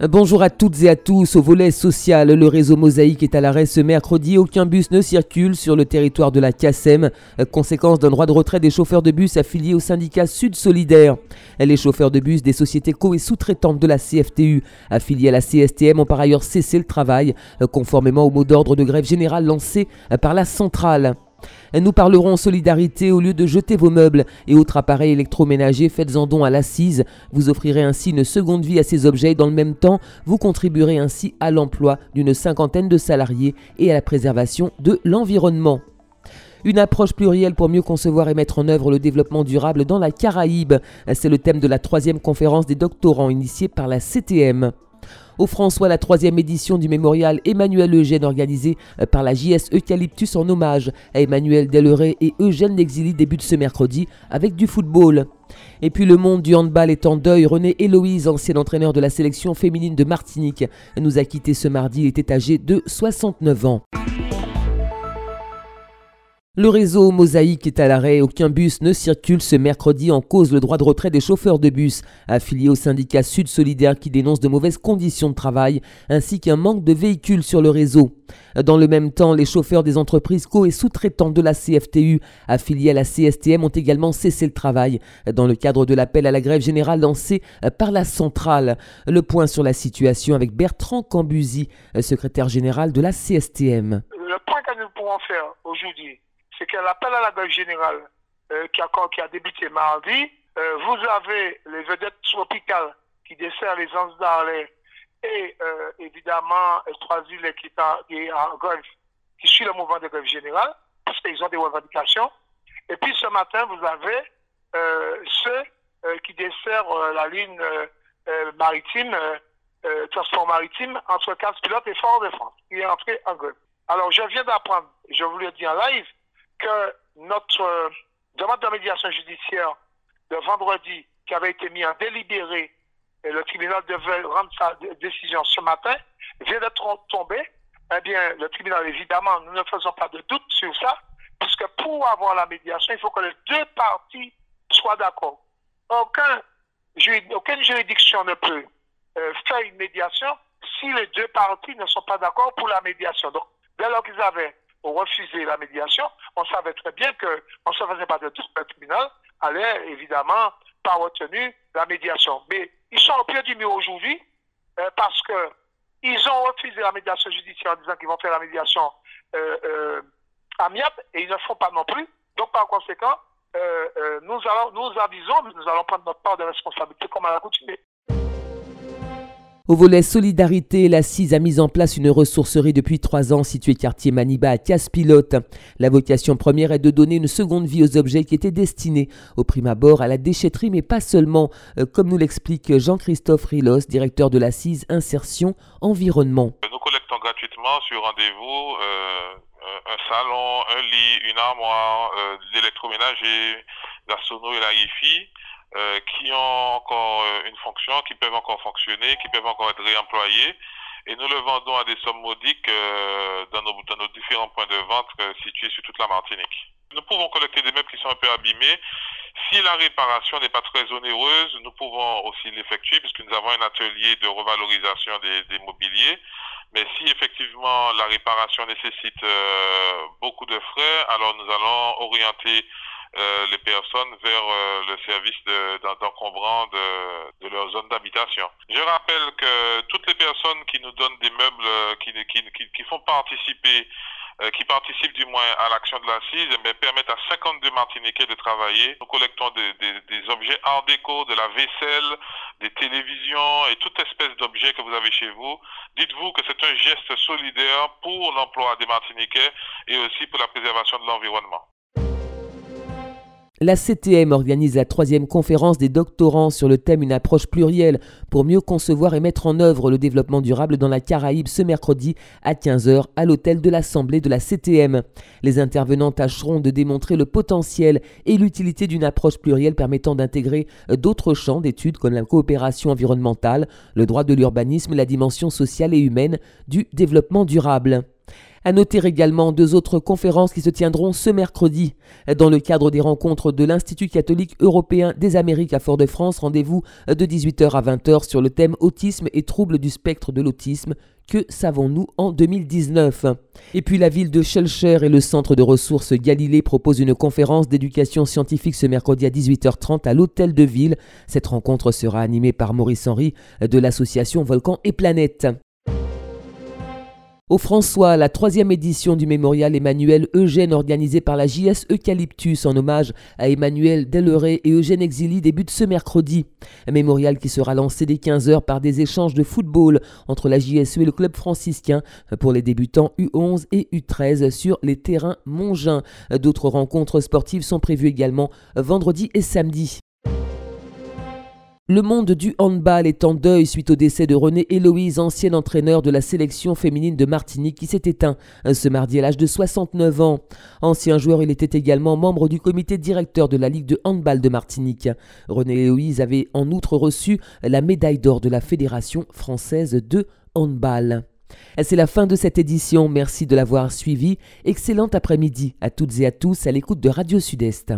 Bonjour à toutes et à tous. Au volet social, le réseau Mosaïque est à l'arrêt ce mercredi. Aucun bus ne circule sur le territoire de la CASEM, conséquence d'un droit de retrait des chauffeurs de bus affiliés au syndicat Sud Solidaire. Les chauffeurs de bus des sociétés co- et sous-traitantes de la CFTU affiliés à la CSTM ont par ailleurs cessé le travail, conformément au mot d'ordre de grève générale lancé par la centrale. Nous parlerons solidarité au lieu de jeter vos meubles et autres appareils électroménagers, faites-en don à l'assise. Vous offrirez ainsi une seconde vie à ces objets et dans le même temps, vous contribuerez ainsi à l'emploi d'une cinquantaine de salariés et à la préservation de l'environnement. Une approche plurielle pour mieux concevoir et mettre en œuvre le développement durable dans la Caraïbe. C'est le thème de la troisième conférence des doctorants initiée par la CTM. Au François, la troisième édition du mémorial Emmanuel Eugène organisé par la JS Eucalyptus en hommage à Emmanuel Deleret et Eugène Lexili débute ce mercredi avec du football. Et puis le monde du handball est en deuil. René Héloïse, ancien entraîneur de la sélection féminine de Martinique, nous a quitté ce mardi. Il était âgé de 69 ans. Le réseau Mosaïque est à l'arrêt. Aucun bus ne circule ce mercredi en cause le droit de retrait des chauffeurs de bus affiliés au syndicat Sud Solidaire qui dénonce de mauvaises conditions de travail ainsi qu'un manque de véhicules sur le réseau. Dans le même temps, les chauffeurs des entreprises co- et sous-traitantes de la CFTU affiliés à la CSTM ont également cessé le travail dans le cadre de l'appel à la grève générale lancé par la centrale. Le point sur la situation avec Bertrand Cambusi, secrétaire général de la CSTM. Le point que nous faire aujourd'hui, c'est que l'appel à la grève générale euh, qui, a, débuté mardi, euh, vous avez les vedettes tropicales qui desservent les Anses d'Arlay et euh, évidemment Trois-Îles qui est en grève, qui suit le mouvement de grève générale, parce qu'ils ont des revendications. Et puis ce matin, vous avez ceux qui desservent la ligne maritime, transport maritime, entre Casse-Pilote et Fort-de-France, qui est entré en grève. Alors je viens d'apprendre, je vous le dis en live, que notre euh, demande de médiation judiciaire de vendredi, qui avait été mis en délibéré, et le tribunal devait rendre sa décision ce matin, vient d'être tombée. Eh bien, le tribunal, évidemment, nous ne faisons pas de doute sur ça, puisque pour avoir la médiation, il faut que les deux parties soient d'accord. Aucun, aucune juridiction ne peut euh, faire une médiation si les deux parties ne sont pas d'accord pour la médiation. Donc, dès lors qu'ils avaient refusé la médiation, on savait très bien qu'on ne se faisait pas de tout le tribunal allait évidemment pas retenu la médiation. Mais ils sont au pied du mur aujourd'hui euh, parce que ils ont refusé la médiation judiciaire en disant qu'ils vont faire la médiation euh, euh, amiable et ils ne font pas non plus. Donc par conséquent, nous allons nous avisons, nous allons prendre notre part de responsabilité comme à l'accoutumée. Au volet solidarité, la CIS a mis en place une ressourcerie depuis trois ans située quartier Maniba à Casse-Pilote. La vocation première est de donner une seconde vie aux objets qui étaient destinés au prime abord à la déchetterie, mais pas seulement, comme nous l'explique Jean-Christophe Rilos, directeur de la CIS Insertion Environnement. Nous collectons gratuitement sur rendez-vous euh, un salon, un lit, une armoire, euh, l'électroménager, la sono et la hi euh, qui ont encore euh, une fonction, qui peuvent encore fonctionner, qui peuvent encore être réemployés. Et nous le vendons à des sommes modiques euh, dans, nos, dans, nos, différents points de vente euh, situés sur toute la Martinique. Nous pouvons collecter des meubles qui sont un peu abîmés. Si la réparation n'est pas très onéreuse, nous pouvons aussi l'effectuer puisque nous avons un atelier de revalorisation des, des mobiliers. Mais si effectivement la réparation nécessite euh, beaucoup de frais, alors nous allons orienter les personnes vers euh, le service d'encombrant de, de, leur zone d'habitation. Je rappelle que toutes les personnes qui nous donnent des meubles euh, qui, qui, qui, qui font participer euh, qui participent du moins à l'action de l'assise eh permettent à 52 Martiniquais de travailler. Nous collectons des, des, des, objets art déco, de la vaisselle, des télévisions et toute espèce d'objets que vous avez chez vous. Dites-vous que c'est un geste solidaire pour l'emploi des Martiniquais et aussi pour la préservation de l'environnement. La CTM organise la troisième conférence des doctorants sur le thème Une approche plurielle pour mieux concevoir et mettre en œuvre le développement durable dans la Caraïbe ce mercredi à 15h à l'hôtel de l'Assemblée de la CTM. Les intervenants tâcheront de démontrer le potentiel et l'utilité d'une approche plurielle permettant d'intégrer d'autres champs d'études comme la coopération environnementale, le droit de l'urbanisme la dimension sociale et humaine du développement durable. À noter également deux autres conférences qui se tiendront ce mercredi. Dans le cadre des rencontres de l'Institut catholique européen des Amériques à Fort-de-France, rendez-vous de 18h à 20h sur le thème Autisme et troubles du spectre de l'autisme. Que savons-nous en 2019 Et puis la ville de Schellcher et le centre de ressources Galilée proposent une conférence d'éducation scientifique ce mercredi à 18h30 à l'hôtel de ville. Cette rencontre sera animée par Maurice Henry de l'association Volcan et Planète. Au François, la troisième édition du mémorial Emmanuel Eugène organisé par la JS Eucalyptus en hommage à Emmanuel Deleret et Eugène Exili débute ce mercredi. Un mémorial qui sera lancé dès 15h par des échanges de football entre la JSE et le club franciscain pour les débutants U11 et U13 sur les terrains Mongins. D'autres rencontres sportives sont prévues également vendredi et samedi. Le monde du handball est en deuil suite au décès de René Héloïse, ancien entraîneur de la sélection féminine de Martinique qui s'est éteint ce mardi à l'âge de 69 ans. Ancien joueur, il était également membre du comité directeur de la Ligue de handball de Martinique. René Héloïse avait en outre reçu la médaille d'or de la Fédération française de handball. C'est la fin de cette édition, merci de l'avoir suivi. Excellent après-midi à toutes et à tous à l'écoute de Radio Sud-Est.